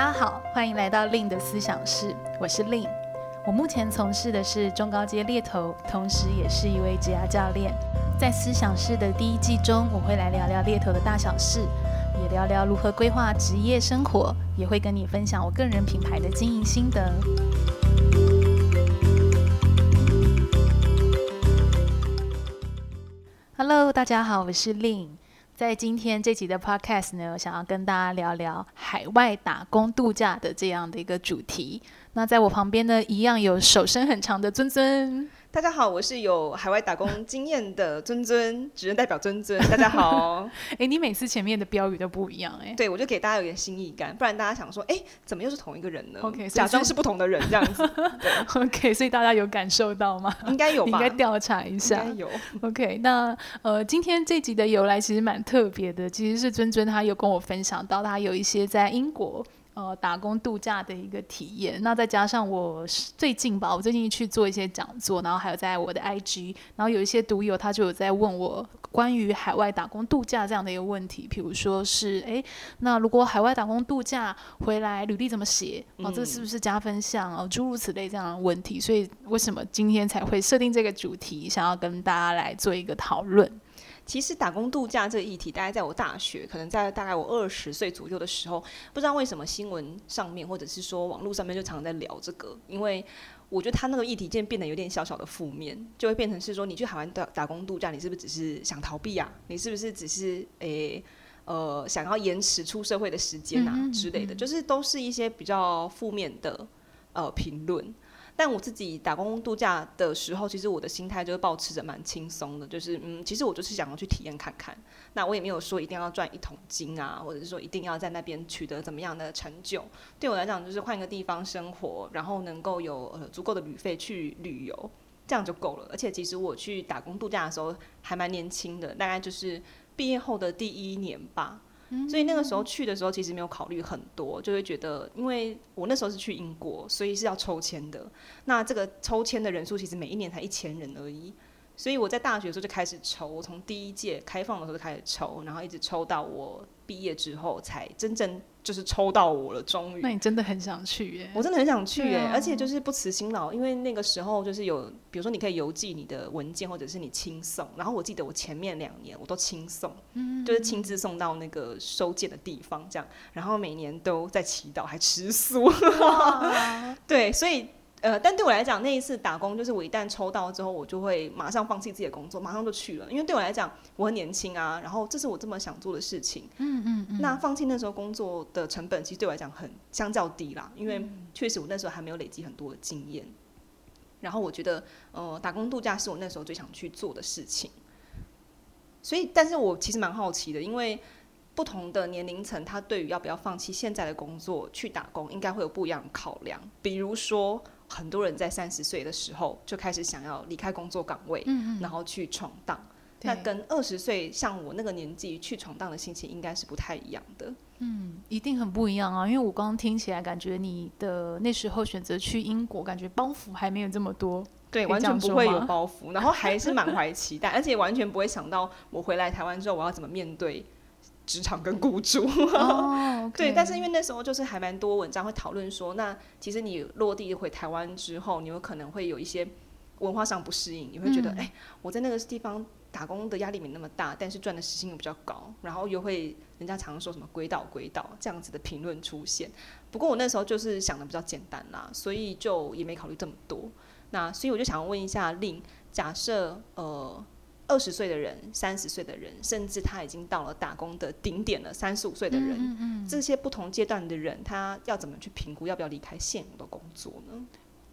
大家好，欢迎来到 Lin 的思想室，我是 Lin。我目前从事的是中高阶猎头，同时也是一位职涯教练。在思想室的第一季中，我会来聊聊猎头的大小事，也聊聊如何规划职业生活，也会跟你分享我个人品牌的经营心得。Hello，大家好，我是 Lin。在今天这集的 Podcast 呢，我想要跟大家聊聊海外打工度假的这样的一个主题。那在我旁边呢，一样有手伸很长的尊尊。大家好，我是有海外打工经验的尊尊，只能代表尊尊。大家好，哎、欸，你每次前面的标语都不一样哎、欸。对，我就给大家有点新意感，不然大家想说，哎、欸，怎么又是同一个人呢？OK，假装是不同的人这样子。对，OK，所以大家有感受到吗？应该有吧，应该调查一下。应该有。OK，那呃，今天这集的由来其实蛮特别的，其实是尊尊他有跟我分享到，他有一些在英国。呃，打工度假的一个体验，那再加上我最近吧，我最近去做一些讲座，然后还有在我的 IG，然后有一些读友他就有在问我关于海外打工度假这样的一个问题，比如说是，哎，那如果海外打工度假回来，履历怎么写？哦，这是不是加分项？哦，诸如此类这样的问题，所以为什么今天才会设定这个主题，想要跟大家来做一个讨论？其实打工度假这个议题，大概在我大学，可能在大概我二十岁左右的时候，不知道为什么新闻上面或者是说网络上面就常在聊这个，因为我觉得他那个议题渐变得有点小小的负面，就会变成是说，你去海湾打打工度假，你是不是只是想逃避啊？你是不是只是诶呃想要延迟出社会的时间啊之类的，就是都是一些比较负面的呃评论。但我自己打工度假的时候，其实我的心态就是保持着蛮轻松的，就是嗯，其实我就是想要去体验看看。那我也没有说一定要赚一桶金啊，或者是说一定要在那边取得怎么样的成就。对我来讲，就是换个地方生活，然后能够有呃足够的旅费去旅游，这样就够了。而且其实我去打工度假的时候还蛮年轻的，大概就是毕业后的第一年吧。所以那个时候去的时候，其实没有考虑很多，就会觉得，因为我那时候是去英国，所以是要抽签的。那这个抽签的人数其实每一年才一千人而已。所以我在大学的时候就开始抽，我从第一届开放的时候就开始抽，然后一直抽到我毕业之后才真正就是抽到我了，终于。那你真的很想去耶？我真的很想去耶，啊、而且就是不辞辛劳，因为那个时候就是有，比如说你可以邮寄你的文件，或者是你亲送。然后我记得我前面两年我都亲送，嗯，就是亲自送到那个收件的地方，这样。然后每年都在祈祷，还吃素。对，所以。呃，但对我来讲，那一次打工就是我一旦抽到之后，我就会马上放弃自己的工作，马上就去了。因为对我来讲，我很年轻啊，然后这是我这么想做的事情。嗯嗯嗯。那放弃那时候工作的成本，其实对我来讲很相较低啦，因为确实我那时候还没有累积很多的经验。然后我觉得，呃，打工度假是我那时候最想去做的事情。所以，但是我其实蛮好奇的，因为。不同的年龄层，他对于要不要放弃现在的工作去打工，应该会有不一样的考量。比如说，很多人在三十岁的时候就开始想要离开工作岗位，嗯嗯，然后去闯荡。那跟二十岁像我那个年纪去闯荡的心情，应该是不太一样的。嗯，一定很不一样啊！因为我刚刚听起来，感觉你的那时候选择去英国，感觉包袱还没有这么多。对，完全不会有包袱，然后还是满怀期待，而且完全不会想到我回来台湾之后我要怎么面对。职场跟雇主，对，但是因为那时候就是还蛮多文章会讨论说，那其实你落地回台湾之后，你有可能会有一些文化上不适应，你会觉得，哎、嗯欸，我在那个地方打工的压力没那么大，但是赚的时薪又比较高，然后又会人家常说什么“鬼岛鬼岛”这样子的评论出现。不过我那时候就是想的比较简单啦，所以就也没考虑这么多。那所以我就想问一下 Lin，假设呃。二十岁的人，三十岁的人，甚至他已经到了打工的顶点了，三十五岁的人，嗯嗯嗯，这些不同阶段的人，他要怎么去评估要不要离开现有的工作呢？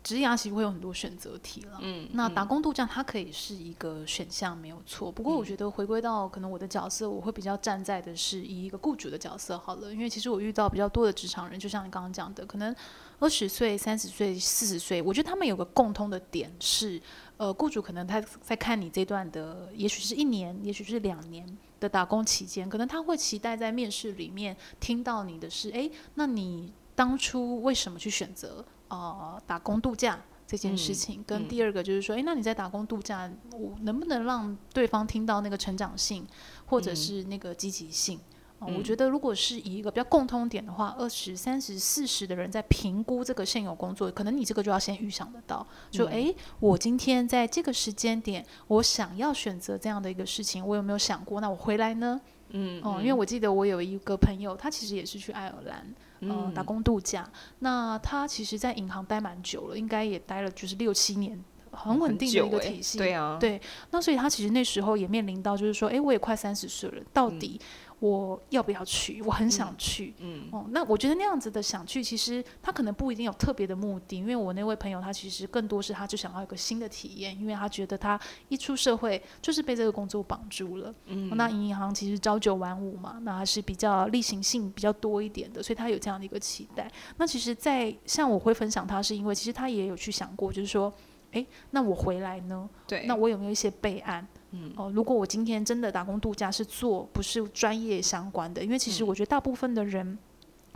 职涯其实会有很多选择题了，嗯，那打工度假它可以是一个选项，没有错。不过我觉得回归到可能我的角色，我会比较站在的是以一个雇主的角色好了，因为其实我遇到比较多的职场人，就像你刚刚讲的，可能二十岁、三十岁、四十岁，我觉得他们有个共通的点是。呃，雇主可能他在看你这段的，也许是一年，也许是两年的打工期间，可能他会期待在面试里面听到你的是，诶，那你当初为什么去选择呃打工度假这件事情？嗯、跟第二个就是说，诶，那你在打工度假，我能不能让对方听到那个成长性，或者是那个积极性？嗯、我觉得，如果是以一个比较共通点的话，二十三十四十的人在评估这个现有工作，可能你这个就要先预想得到，就哎、嗯，我今天在这个时间点，我想要选择这样的一个事情，我有没有想过？那我回来呢？嗯，嗯，因为我记得我有一个朋友，他其实也是去爱尔兰，嗯、呃，打工度假。那他其实，在银行待蛮久了，应该也待了就是六七年，很稳定的一个体系。对啊，对。那所以他其实那时候也面临到，就是说，哎，我也快三十岁了，到底、嗯。我要不要去？我很想去。嗯，嗯哦，那我觉得那样子的想去，其实他可能不一定有特别的目的，因为我那位朋友他其实更多是他就想要一个新的体验，因为他觉得他一出社会就是被这个工作绑住了。嗯，哦，那银行其实朝九晚五嘛，那还是比较例行性比较多一点的，所以他有这样的一个期待。那其实，在像我会分享他，是因为其实他也有去想过，就是说，诶，那我回来呢？对，那我有没有一些备案？嗯。哦，如果我今天真的打工度假是做不是专业相关的，因为其实我觉得大部分的人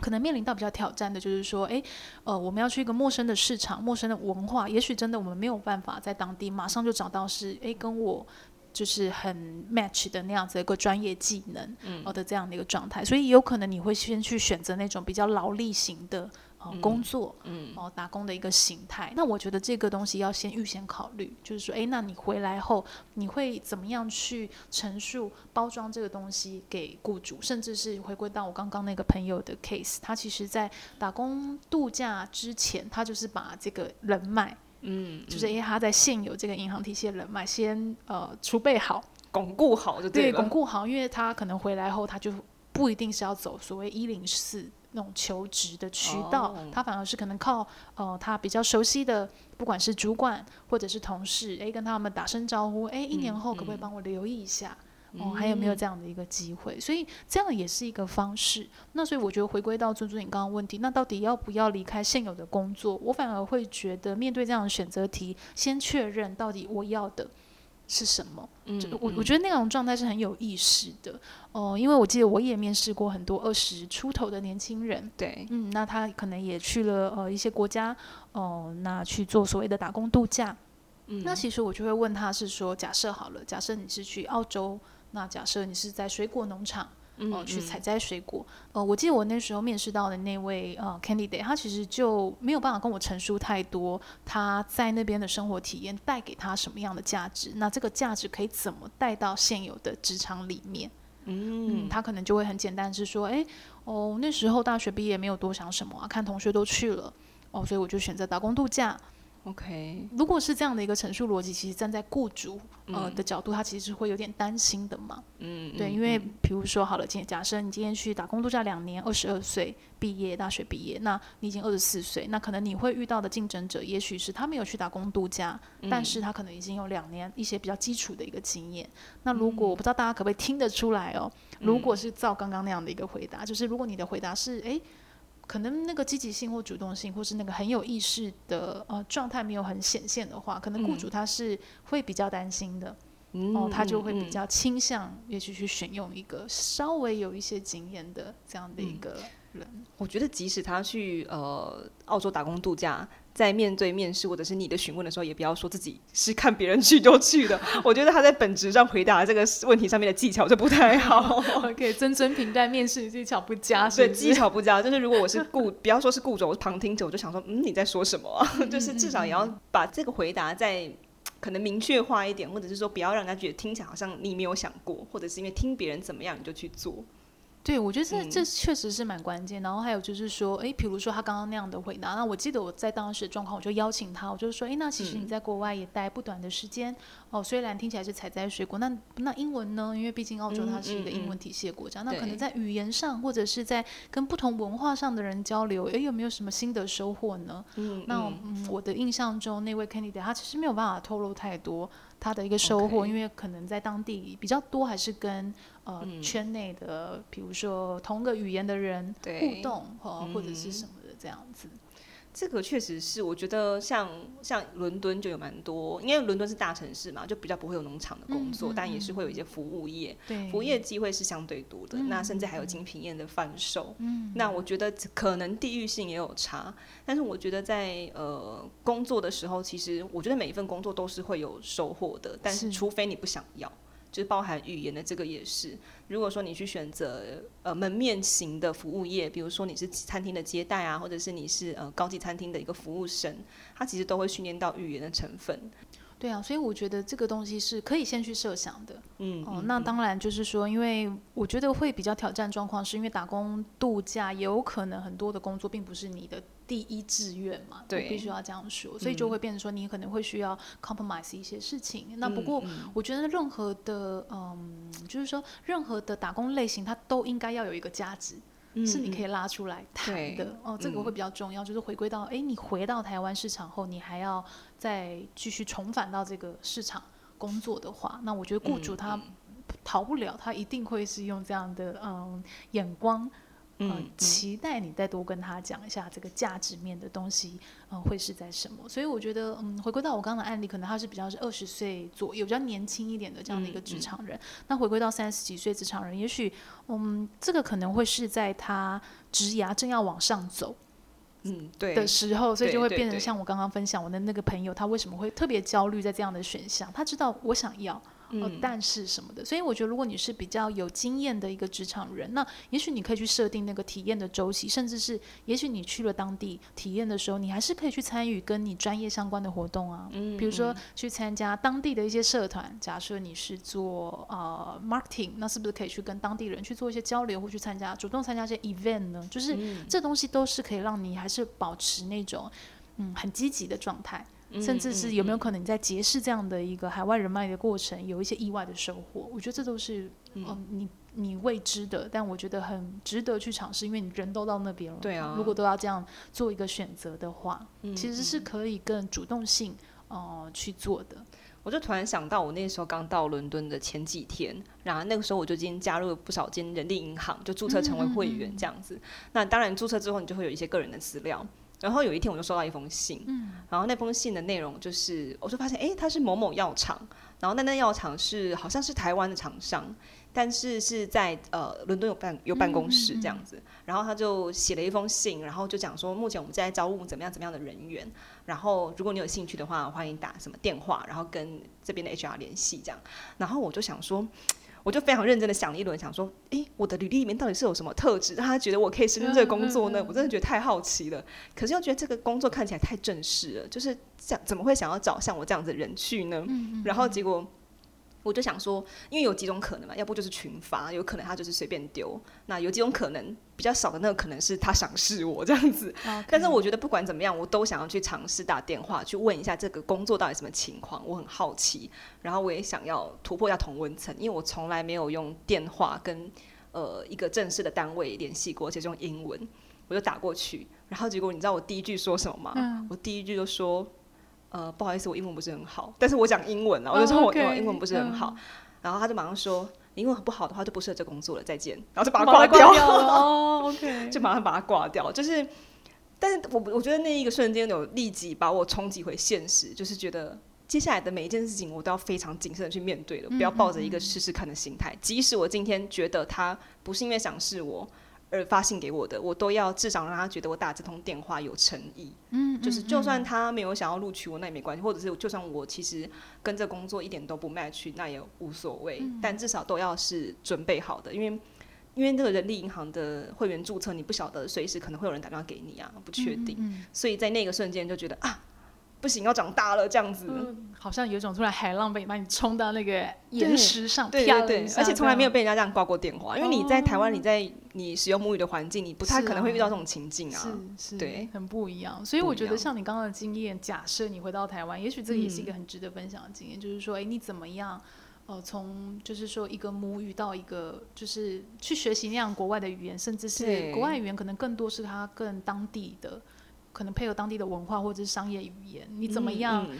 可能面临到比较挑战的，就是说，诶，呃，我们要去一个陌生的市场、陌生的文化，也许真的我们没有办法在当地马上就找到是，诶，跟我就是很 match 的那样子一个专业技能，哦的这样的一个状态，所以有可能你会先去选择那种比较劳力型的。哦，工作，嗯，哦，打工的一个形态。那我觉得这个东西要先预先考虑，就是说，哎，那你回来后，你会怎么样去陈述、包装这个东西给雇主，甚至是回归到我刚刚那个朋友的 case，他其实在打工度假之前，他就是把这个人脉，嗯，就是因为他在现有这个银行体系的人脉先呃储备好、巩固好就对了，对，巩固好，因为他可能回来后，他就不一定是要走所谓一零四。那种求职的渠道，oh. 他反而是可能靠呃他比较熟悉的，不管是主管或者是同事，诶，跟他们打声招呼，诶，一年后可不可以帮我留意一下？嗯、哦，还有没有这样的一个机会？所以这样也是一个方式。那所以我觉得回归到尊尊你刚刚问题，那到底要不要离开现有的工作？我反而会觉得面对这样的选择题，先确认到底我要的。是什么？嗯，就我我觉得那种状态是很有意识的。哦，呃，因为我记得我也面试过很多二十出头的年轻人，对，嗯，那他可能也去了呃一些国家，哦，呃，那去做所谓的打工度假，嗯，那其实我就会问他是说，假设好了，假设你是去澳洲，那假设你是在水果农场。哦、呃，去采摘水果。呃，我记得我那时候面试到的那位呃 candidate，他其实就没有办法跟我陈述太多他在那边的生活体验带给他什么样的价值。那这个价值可以怎么带到现有的职场里面？嗯，嗯，他可能就会很简单是说，哎，哦，那时候大学毕业没有多想什么啊，看同学都去了，哦，所以我就选择打工度假。OK，如果是这样的一个陈述逻辑，其实站在雇主呃的角度，他其实是会有点担心的嘛。嗯，对，因为比如说好了，今天假设你今天去打工度假两年，二十二岁毕业，大学毕业，那你已经二十四岁，那可能你会遇到的竞争者，也许是他没有去打工度假，嗯、但是他可能已经有两年一些比较基础的一个经验。那如果、嗯、我不知道大家可不可以听得出来哦，如果是照刚刚那样的一个回答，就是如果你的回答是哎。诶可能那个积极性或主动性，或是那个很有意识的呃状态没有很显现的话，可能雇主他是会比较担心的，嗯、哦，他就会比较倾向也许去选用一个稍微有一些经验的这样的一个人。嗯、我觉得即使他去呃澳洲打工度假。在面对面试或者是你的询问的时候，也不要说自己是看别人去就去的。我觉得他在本质上回答这个问题上面的技巧就不太好。OK，尊尊评价面试技巧不佳，对，技巧不佳。就是如果我是顾，不要说是顾主，我是旁听者，我就想说，嗯，你在说什么啊？就是至少也要把这个回答再可能明确化一点，或者是说不要让人家觉得听起来好像你没有想过，或者是因为听别人怎么样你就去做。对，我觉得这、嗯、这确实是蛮关键。然后还有就是说，诶，比如说他刚刚那样的回答，那我记得我在当时的状况，我就邀请他，我就说，诶，那其实你在国外也待不短的时间，嗯、哦，虽然听起来是采摘水果，那那英文呢？因为毕竟澳洲它是一个英文体系的国家，那可能在语言上或者是在跟不同文化上的人交流，诶，有没有什么新的收获呢？嗯，那嗯，我的印象中那位 candidate 他其实没有办法透露太多。他的一个收获.因为可能在当地比较多，还是跟呃、嗯、圈内的，比如说同个语言的人互动，或或者是什么的这样子。这个确实是，我觉得像像伦敦就有蛮多，因为伦敦是大城市嘛，就比较不会有农场的工作，嗯嗯嗯、但也是会有一些服务业，对服务业机会是相对多的。嗯、那甚至还有精品业的贩售。嗯、那我觉得可能地域性也有差，但是我觉得在呃工作的时候，其实我觉得每一份工作都是会有收获的，但是除非你不想要。就包含语言的这个也是。如果说你去选择呃门面型的服务业，比如说你是餐厅的接待啊，或者是你是呃高级餐厅的一个服务生，他其实都会训练到语言的成分。对啊，所以我觉得这个东西是可以先去设想的。嗯，哦，那当然就是说，因为我觉得会比较挑战状况，是因为打工度假也有可能很多的工作并不是你的第一志愿嘛，对，必须要这样说，所以就会变成说你可能会需要 compromise 一些事情。嗯、那不过我觉得任何的嗯，就是说任何的打工类型，它都应该要有一个价值。是你可以拉出来谈的哦，这个会比较重要。嗯、就是回归到，哎，你回到台湾市场后，你还要再继续重返到这个市场工作的话，那我觉得雇主他逃不了，他一定会是用这样的嗯眼光。嗯，期待你再多跟他讲一下这个价值面的东西，嗯，会是在什么？所以我觉得，嗯，回归到我刚刚的案例，可能他是比较是二十岁左右，比较年轻一点的这样的一个职场人。嗯嗯、那回归到三十几岁职场人，也许，嗯，这个可能会是在他职涯正要往上走，嗯，对的时候，所以就会变成像我刚刚分享我的那个朋友，他为什么会特别焦虑在这样的选项？他知道我想要。呃、嗯，但是什么的，所以我觉得，如果你是比较有经验的一个职场人，那也许你可以去设定那个体验的周期，甚至是，也许你去了当地体验的时候，你还是可以去参与跟你专业相关的活动啊，嗯，比如说去参加当地的一些社团。假设你是做呃 marketing，那是不是可以去跟当地人去做一些交流，或去参加主动参加一些 event 呢？就是、嗯、这东西都是可以让你还是保持那种嗯很积极的状态。甚至是有没有可能你在结识这样的一个海外人脉的过程，有一些意外的收获？我觉得这都是嗯、呃，你你未知的，但我觉得很值得去尝试，因为你人都到那边了。对啊，如果都要这样做一个选择的话，其实是可以更主动性哦、呃、去做的。我就突然想到，我那时候刚到伦敦的前几天，然后那个时候我就已经加入了不少间人力银行，就注册成为会员这样子。那当然注册之后，你就会有一些个人的资料。然后有一天我就收到一封信，嗯，然后那封信的内容就是，我就发现，哎，它是某某药厂，然后那那药厂是好像是台湾的厂商，但是是在呃伦敦有办有办公室这样子，嗯。嗯嗯，然后他就写了一封信，然后就讲说，目前我们在招募怎么样怎么样的人员，然后如果你有兴趣的话，欢迎打什么电话，然后跟这边的 HR 联系这样，然后我就想说。我就非常认真的想了一轮，想说，诶，我的履历里面到底是有什么特质，让他觉得我可以胜任这个工作呢？我真的觉得太好奇了。可是又觉得这个工作看起来太正式了，就是想怎么会想要找像我这样子的人去呢？然后结果。我就想说，因为有几种可能嘛，要不就是群发，有可能他就是随便丢。那有几种可能，比较少的那个可能是他赏识我这样子。但是我觉得不管怎么样，我都想要去尝试打电话去问一下这个工作到底什么情况，我很好奇。然后我也想要突破一下同温层，因为我从来没有用电话跟呃一个正式的单位联系过，而且是用英文，我就打过去。然后结果你知道我第一句说什么吗？嗯、我第一句就说。呃，不好意思，我英文不是很好，但是我讲英文啊，我就说我英文不是很好，oh. 然后他就马上说，英文很不好的话就不适合这工作了，再见，然后就把它挂掉。了，哦，OK，就马上把它挂掉，就是，但是我我觉得那一个瞬间有立即把我冲击回现实，就是觉得接下来的每一件事情我都要非常谨慎的去面对了，不要抱着一个试试看的心态，即使我今天觉得他不是因为想试我。而发信给我的，我都要至少让他觉得我打这通电话有诚意。嗯，就是就算他没有想要录取我，那也没关系。或者是就算我其实跟这工作一点都不 match，那也无所谓。嗯。但至少都要是准备好的，因为因为那个人力银行的会员注册，你不晓得随时可能会有人打电话给你啊，不确定。嗯嗯。所以在那个瞬间就觉得啊。不行，要长大了这样子，嗯，好像有一种突然海浪被把你冲到那个岩石上，对对对，而且从来没有被人家这样挂过电话，因为你在台湾，你在你使用母语的环境，你不太可能会遇到这种情境啊，是是，对，很不一样。所以我觉得像你刚刚的经验，假设你回到台湾，也许这个也是一个很值得分享的经验，嗯，就是说，哎，你怎么样，呃，从就是说一个母语到一个就是去学习那样国外的语言，甚至是国外语言可能更多是它更当地的。可能配合当地的文化或者是商业语言，你怎么样？嗯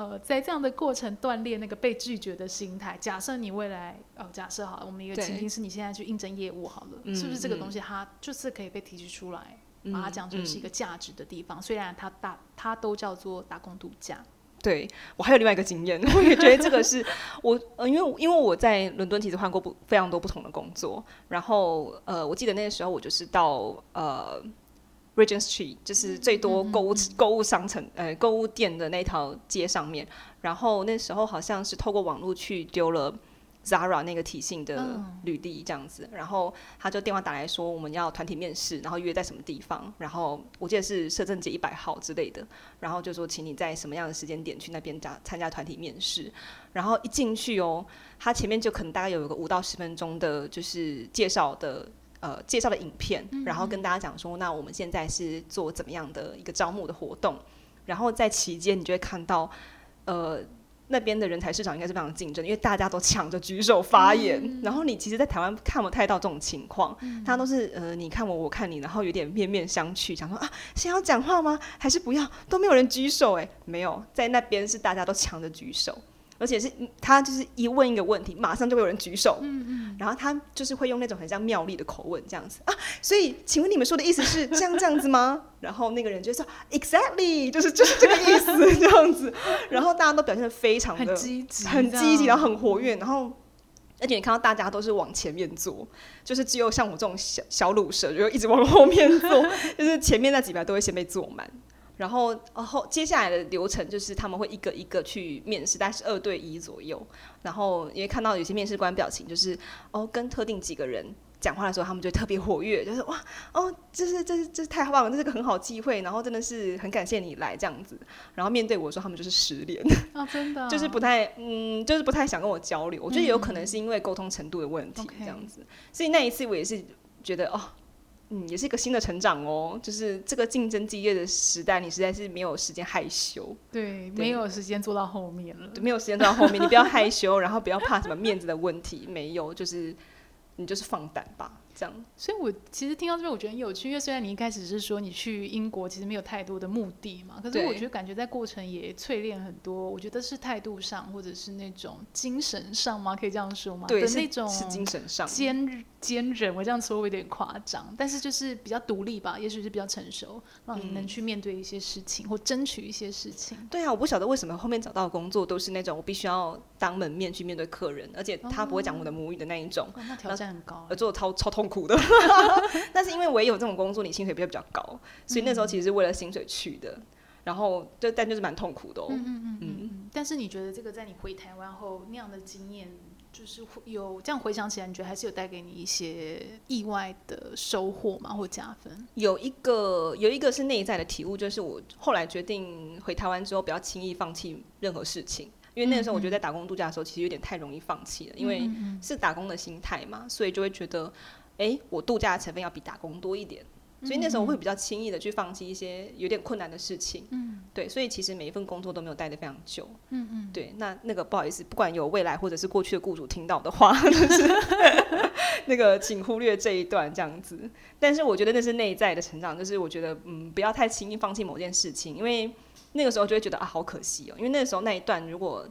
嗯、呃，在这样的过程锻炼那个被拒绝的心态。假设你未来，呃，假设好了，我们一个情境是你现在去应征业务好了，是不是这个东西它就是可以被提取出来，嗯、把它讲成是一个价值的地方？嗯、虽然它大，它都叫做打工度假。对，我还有另外一个经验，我也觉得这个是我，呃，因为因为我在伦敦其实换过不非常多不同的工作，然后呃，我记得那个时候我就是到呃。Regent Street 就是最多购物购、嗯、物商城呃购物店的那条街上面，然后那时候好像是透过网络去丢了 Zara 那个体系的履历这样子，然后他就电话打来说我们要团体面试，然后约在什么地方，然后我记得是摄政街一百号之类的，然后就说请你在什么样的时间点去那边加参加团体面试，然后一进去哦，他前面就可能大概有一个五到十分钟的，就是介绍的呃介绍的影片，然后跟大家讲说，那我们现在是做怎么样的一个招募的活动，然后在期间你就会看到呃。那边的人才市场应该是非常竞争，因为大家都抢着举手发言。嗯、然后你其实，在台湾看不太到这种情况，嗯、他都是呃，你看我，我看你，然后有点面面相觑，想说啊，先要讲话吗？还是不要？都没有人举手，哎，没有，在那边是大家都抢着举手。而且是他就是一问一个问题，马上就会有人举手，嗯嗯，然后他就是会用那种很像妙丽的口吻这样子。啊，所以请问你们说的意思是这样这样子吗？然后那个人就说 exactly 就是就是这个意思这样子，然后大家都表现的非常的很积极，很积极，然后很活跃，然后而且你看到大家都是往前面坐，就是只有像我这种小小鲁蛇就一直往后面坐，就是前面那几排都会先被坐满。然后，然后接下来的流程就是他们会一个一个去面试，大概是二对一左右。然后因为看到有些面试官表情就是哦，跟特定几个人讲话的时候，他们就特别活跃，就是哇哦，这是这是这是太棒了，这是个很好机会。然后真的是很感谢你来这样子。然后面对我说，他们就是失联啊，真的，就是不太嗯，就是不太想跟我交流。我觉得有可能是因为沟通程度的问题这样子。嗯、所以那一次我也是觉得哦。嗯，也是一个新的成长哦。就是这个竞争激烈的时代，你实在是没有时间害羞。对，对没有时间做到后面了。没有时间做到后面，你不要害羞，然后不要怕什么面子的问题，没有，就是你就是放胆吧。这样，所以我其实听到这边，我觉得很有趣。因为虽然你一开始是说你去英国其实没有太多的目的嘛，可是我觉得感觉在过程也淬炼很多。我觉得是态度上，或者是那种精神上吗？可以这样说吗？对，的那种是精神上坚坚韧。我这样说会有点夸张，但是就是比较独立吧，也许是比较成熟，让你能去面对一些事情、嗯、或争取一些事情。对啊，我不晓得为什么后面找到的工作都是那种我必须要当门面去面对客人，而且他不会讲我的母语的那一种，哦、那挑战很高，而做的超超痛苦的，但是因为我也有这种工作，你薪水比较比较高，所以那时候其实是为了薪水去的，嗯、然后就但就是蛮痛苦的哦。嗯嗯嗯，嗯。但是你觉得这个在你回台湾后那样的经验，就是有这样回想起来，你觉得还是有带给你一些意外的收获吗？或加分？有一个有一个是内在的体悟，就是我后来决定回台湾之后，不要轻易放弃任何事情。因为那个时候，我觉得在打工度假的时候，其实有点太容易放弃了，因为是打工的心态嘛，所以就会觉得，哎，我度假的成分要比打工多一点，所以那时候我会比较轻易的去放弃一些有点困难的事情。嗯，对，所以其实每一份工作都没有待得非常久。嗯嗯，对，那那个不好意思，不管有未来或者是过去的雇主听到的话，就是 那个请忽略这一段这样子。但是我觉得那是内在的成长，就是我觉得嗯，不要太轻易放弃某件事情，因为。那个时候就会觉得啊，好可惜哦，因为那个时候那一段，如果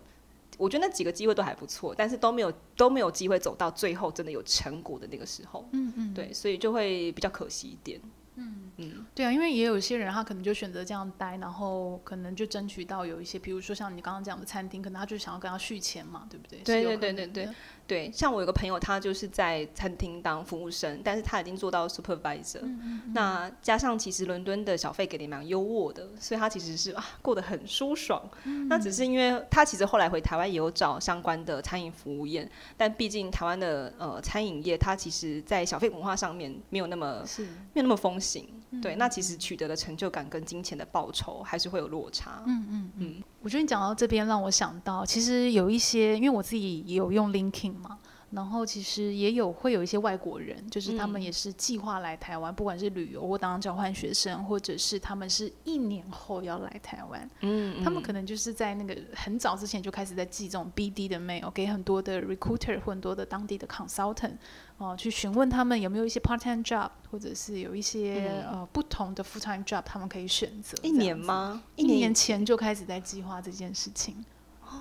我觉得那几个机会都还不错，但是都没有都没有机会走到最后真的有成果的那个时候，嗯嗯，对，所以就会比较可惜一点。嗯嗯，对啊，因为也有些人他可能就选择这样待，然后可能就争取到有一些，比如说像你刚刚讲的餐厅，可能他就想要跟他续钱嘛，对不对？对对对对对对，像我有个朋友，他就是在餐厅当服务生，但是他已经做到 supervisor。嗯嗯嗯，那加上其实伦敦的小费给的蛮优渥的，所以他其实是啊过得很舒爽。那只是因为他其实后来回台湾也有找相关的餐饮服务业，但毕竟台湾的呃餐饮业，它其实在小费文化上面没有那么是没有那么风行。对，那其实取得的成就感跟金钱的报酬还是会有落差。嗯嗯嗯，我觉得你讲到这边，让我想到，其实有一些，因为我自己也有用 linkin 嘛。然后其实也有会有一些外国人，就是他们也是计划来台湾，嗯、不管是旅游或当交换学生，或者是他们是一年后要来台湾。嗯，嗯，他们可能就是在那个很早之前就开始在寄这种 BD 的 mail 给很多的 recruiter 或很多的当地的 consultant 哦、呃，去询问他们有没有一些 part time job，或者是有一些、嗯、呃不同的 full time job，他们可以选择。一年吗？一年前就开始在计划这件事情。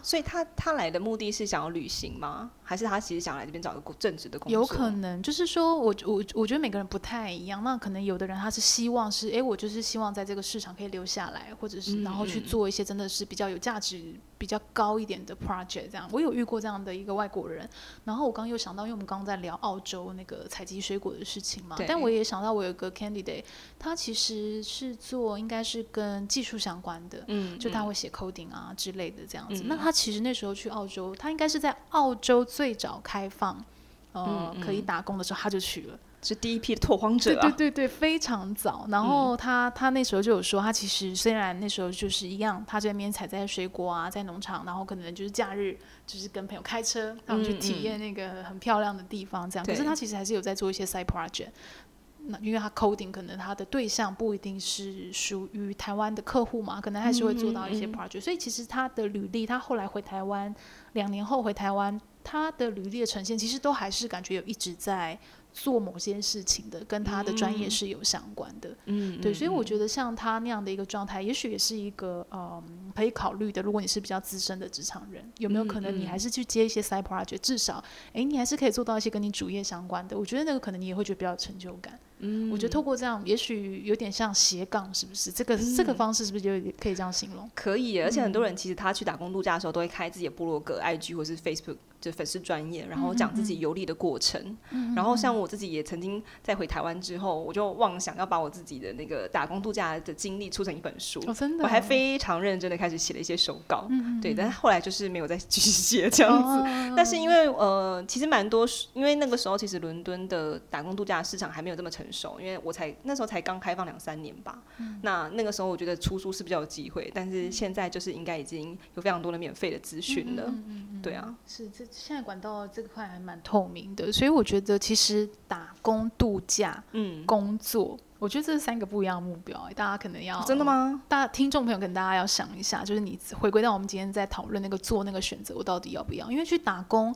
所以他他来的目的是想要旅行吗？还是他其实想来这边找一个正职的工作？有可能，就是说我我我觉得每个人不太一样。那可能有的人他是希望是，哎，我就是希望在这个市场可以留下来，或者是然后去做一些真的是比较有价值。比较高一点的 project，这样我有遇过这样的一个外国人，然后我刚刚又想到，因为我们刚刚在聊澳洲那个采集水果的事情嘛，但我也想到我有个 candidate，他其实是做应该是跟技术相关的，嗯，就他会写 coding 啊之类的这样子。嗯、那他其实那时候去澳洲，他应该是在澳洲最早开放，呃，嗯嗯可以打工的时候，他就去了。是第一批的拓荒者啊，对对对对，非常早。然后他、嗯、他那时候就有说，他其实虽然那时候就是一样，他这边采摘水果啊，在农场，然后可能就是假日就是跟朋友开车，然后去体验那个很漂亮的地方，这样。嗯嗯，可是他其实还是有在做一些 side project。那因为他 coding 可能他的对象不一定是属于台湾的客户嘛，可能还是会做到一些 project。所以其实他的履历，他后来回台湾，两年后回台湾，他的履历的呈现，其实都还是感觉有一直在。做某些事情的，跟他的专业是有相关的，嗯，对，所以我觉得像他那样的一个状态，也许也是一个嗯可以考虑的。如果你是比较资深的职场人，有没有可能你还是去接一些 side project，至少，哎，你还是可以做到一些跟你主业相关的。我觉得那个可能你也会觉得比较有成就感。嗯，我觉得透过这样，也许有点像斜杠，是不是？这个、嗯、这个方式是不是就可以这样形容？可以，而且很多人其实他去打工度假的时候，都会开自己的部落格、IG 或是 Facebook，就粉丝专业，然后讲自己游历的过程。嗯、然后像我自己也曾经在回台湾之后，我就妄想要把我自己的那个打工度假的经历出成一本书。哦、真的，我还非常认真的开始写了一些手稿。嗯、对，但是后来就是没有再继续写这样子。哦、但是因为呃，其实蛮多，因为那个时候其实伦敦的打工度假市场还没有这么成熟，因为我才。那时候才刚开放两三年吧，嗯、那那个时候我觉得出书是比较有机会，但是现在就是应该已经有非常多的免费的资讯了，嗯嗯嗯、对啊，是这现在管道这块还蛮透明的，所以我觉得其实打工度假、嗯，工作，我觉得这是三个不一样的目标，大家可能要真的吗？大家听众朋友跟大家要想一下，就是你回归到我们今天在讨论那个做那个选择，我到底要不要？因为去打工。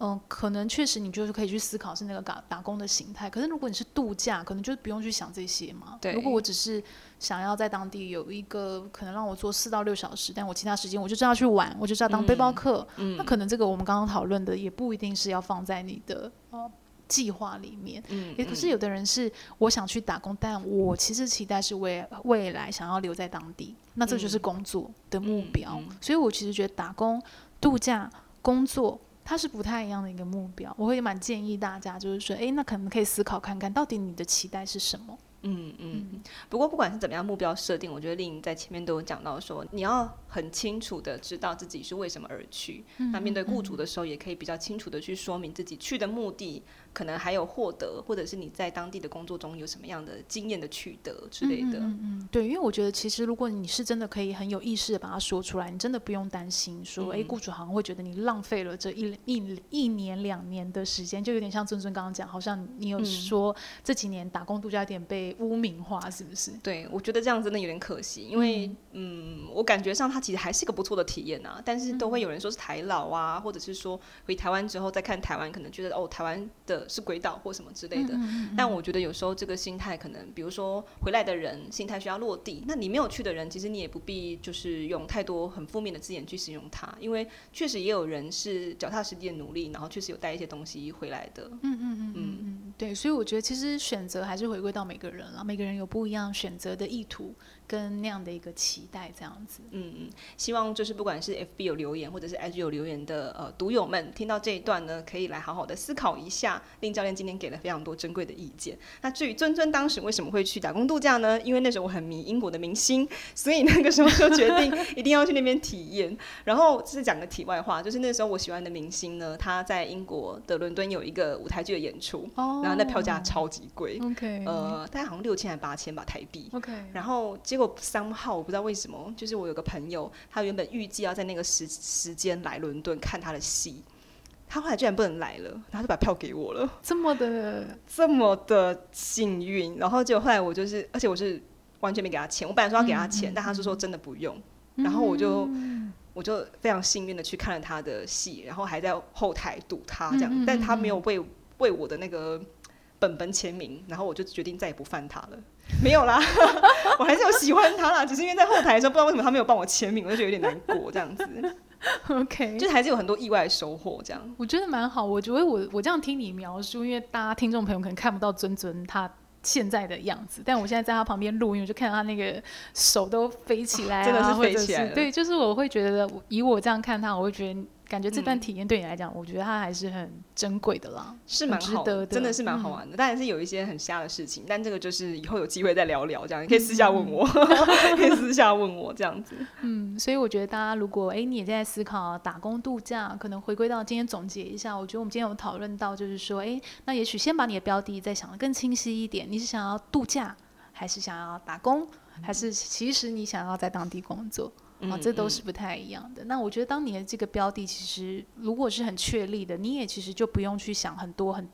嗯、呃，可能确实你就是可以去思考是那个打打工的形态。可是如果你是度假，可能就不用去想这些嘛。对。如果我只是想要在当地有一个可能让我做四到六小时，但我其他时间我就知道去玩，我就知道当背包客。嗯。那可能这个我们刚刚讨论的也不一定是要放在你的呃计划里面。嗯。也可是有的人是我想去打工，但我其实期待是为未来想要留在当地，那这就是工作的目标。嗯嗯、所以我其实觉得打工、度假、工作。它是不太一样的一个目标，我会蛮建议大家，就是说，诶，那可能可以思考看看到底你的期待是什么。嗯嗯，不过不管是怎么样目标设定，我觉得丽颖在前面都有讲到说，你要很清楚的知道自己是为什么而去。嗯、那面对雇主的时候，也可以比较清楚的去说明自己去的目的，可能还有获得，或者是你在当地的工作中有什么样的经验的取得之类的。嗯，嗯，嗯对，因为我觉得其实如果你是真的可以很有意识的把它说出来，你真的不用担心说，哎、嗯，雇主好像会觉得你浪费了这一一一年两年的时间，就有点像尊尊刚刚讲，好像你有说这几年打工度假有点被污名化，是不是？对，我觉得这样真的有点可惜，因为嗯，嗯，我感觉上它其实还是一个不错的体验啊。但是都会有人说是台老啊，嗯、或者是说回台湾之后再看台湾，可能觉得哦，台湾的是鬼岛或什么之类的。嗯嗯嗯，但我觉得有时候这个心态可能，比如说回来的人心态需要落地，那你没有去的人，其实你也不必就是用太多很负面的字眼去形容他，因为确实也有人是脚踏实地的努力，然后确实有带一些东西回来的。嗯嗯嗯嗯嗯，对，所以我觉得其实选择还是回归到每个人了，每个人有不一样选择的意图。跟那样的一个期待这样子，嗯嗯，希望就是不管是 FB 有留言或者是 IG 有留言的呃读友们，听到这一段呢，可以来好好的思考一下。令教练今天给了非常多珍贵的意见。那至于尊尊当时为什么会去打工度假呢？因为那时候我很迷英国的明星，所以那个时候就决定一定要去那边体验。然后就是讲个题外话，就是那时候我喜欢的明星呢，他在英国的伦敦有一个舞台剧的演出，oh, 然后那票价超级贵，OK，呃，大概好像六千还八千吧台币，OK，然后结果三号我不知道为什么，就是我有个朋友，他原本预计要在那个时时间来伦敦看他的戏，他后来居然不能来了，然后就把票给我了，这么的这么的幸运，然后结果后来我就是，而且我是完全没给他钱，我本来说要给他钱，嗯、但他是说真的不用，嗯、然后我就我就非常幸运的去看了他的戏，然后还在后台堵他这样，嗯、但他没有为为我的那个本本签名，然后我就决定再也不犯他了。没有啦，我还是有喜欢他啦，只是因为在后台的时候，不知道为什么他没有帮我签名，我就觉得有点难过这样子。OK，就还是有很多意外的收获这样。我觉得蛮好，我觉得我我这样听你描述，因为大家听众朋友可能看不到尊尊他现在的样子，但我现在在他旁边录音，我就看到他那个手都飞起来、啊，真的是飞起来了。对，就是我会觉得以我这样看他，我会觉得。感觉这段体验对你来讲，嗯、我觉得它还是很珍贵的啦，是蛮值得的，真的是蛮好玩的。当然、嗯、是有一些很瞎的事情，但这个就是以后有机会再聊聊，这样你可以私下问我，嗯、可以私下问我这样子。嗯，所以我觉得大家如果哎，你也在思考打工度假，可能回归到今天总结一下，我觉得我们今天有讨论到，就是说，哎，那也许先把你的标的再想得更清晰一点，你是想要度假，还是想要打工，嗯、还是其实你想要在当地工作？啊，这都是不太一样的。嗯嗯，那我觉得，当你的这个标的其实如果是很确立的，你也其实就不用去想很多很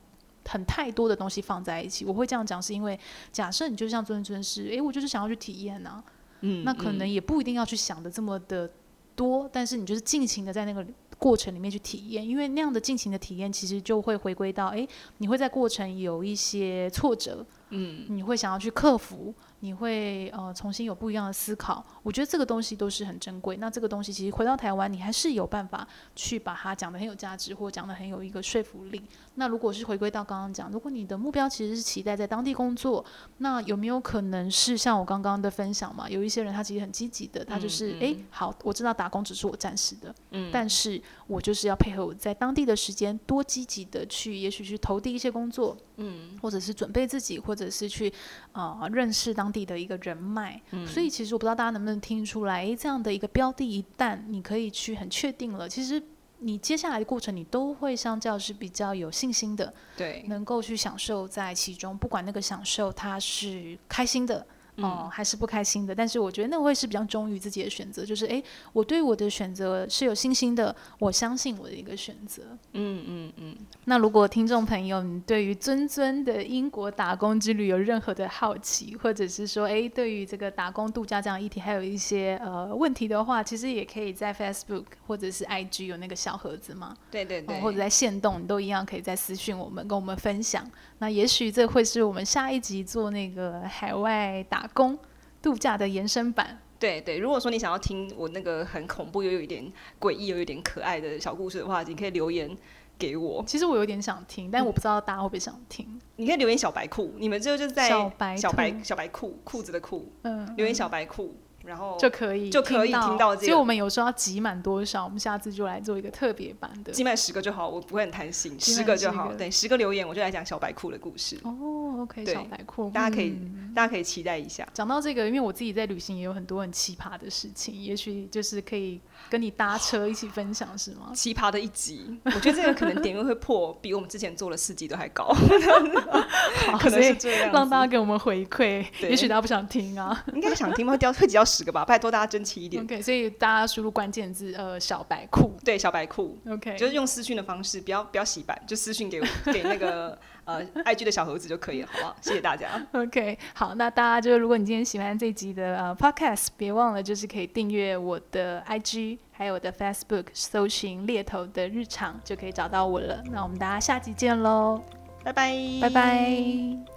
很太多的东西放在一起。我会这样讲，是因为假设你就像尊尊是，诶，我就是想要去体验啊，嗯，嗯，那可能也不一定要去想的这么的多，但是你就是尽情的在那个过程里面去体验，因为那样的尽情的体验，其实就会回归到，诶，你会在过程有一些挫折，嗯，你会想要去克服。你会呃重新有不一样的思考，我觉得这个东西都是很珍贵。那这个东西其实回到台湾，你还是有办法去把它讲得很有价值，或讲得很有一个说服力。那如果是回归到刚刚讲，如果你的目标其实是期待在当地工作，那有没有可能是像我刚刚的分享嘛？有一些人他其实很积极的，他就是诶，好，我知道打工只是我暂时的，嗯，但是我就是要配合我在当地的时间，多积极的去，也许去投递一些工作，嗯，或者是准备自己，或者是去啊、呃、认识当地。的一个人脉，嗯、所以其实我不知道大家能不能听出来，诶，这样的一个标的，一旦你可以去很确定了，其实你接下来的过程，你都会相较是比较有信心的，对，能够去享受在其中，不管那个享受它是开心的。哦、嗯，还是不开心的，但是我觉得那会是比较忠于自己的选择，就是哎，我对我的选择是有信心的，我相信我的一个选择。嗯嗯嗯。那如果听众朋友你对于尊尊的英国打工之旅有任何的好奇，或者是说哎，对于这个打工度假这样议题还有一些呃问题的话，其实也可以在 Facebook 或者是 IG 有那个小盒子嘛。对对对。哦、或者在线动，你都一样可以在私讯我们，跟我们分享。那也许这会是我们下一集做那个海外打。工度假的延伸版，对对。如果说你想要听我那个很恐怖又有一点诡异又有点可爱的小故事的话，你可以留言给我。其实我有点想听，但我不知道大家会不会想听。嗯、你可以留言小白裤，你们就就在小白小白小白裤裤子的裤，嗯，留言小白裤。然后就可以就可以听到这个，所以我们有时候要集满多少，我们下次就来做一个特别版的。集满十个就好，我不会很贪心，十个就好。对，十个留言我就来讲小白裤的故事。哦，OK，小白裤，大家可以大家可以期待一下。讲到这个，因为我自己在旅行也有很多很奇葩的事情，也许就是可以跟你搭车一起分享，是吗？奇葩的一集，我觉得这个可能点阅会破，比我们之前做了四集都还高。可能是这样，让大家给我们回馈。也许大家不想听啊，应该想听吗？会掉会只要十个吧，拜托大家。争气一点，OK，所以大家输入关键字，呃，小白裤，对，小白裤，OK，就是用私讯的方式，不要不要洗白，就私讯给我，给那个呃 IG 的小盒子就可以了，好不好？谢谢大家，OK，好，那大家就如果你今天喜欢这集的呃 Podcast，别忘了就是可以订阅我的 IG，还有我的 Facebook，搜寻猎头的日常就可以找到我了。那我们大家下集见喽，拜拜，拜拜。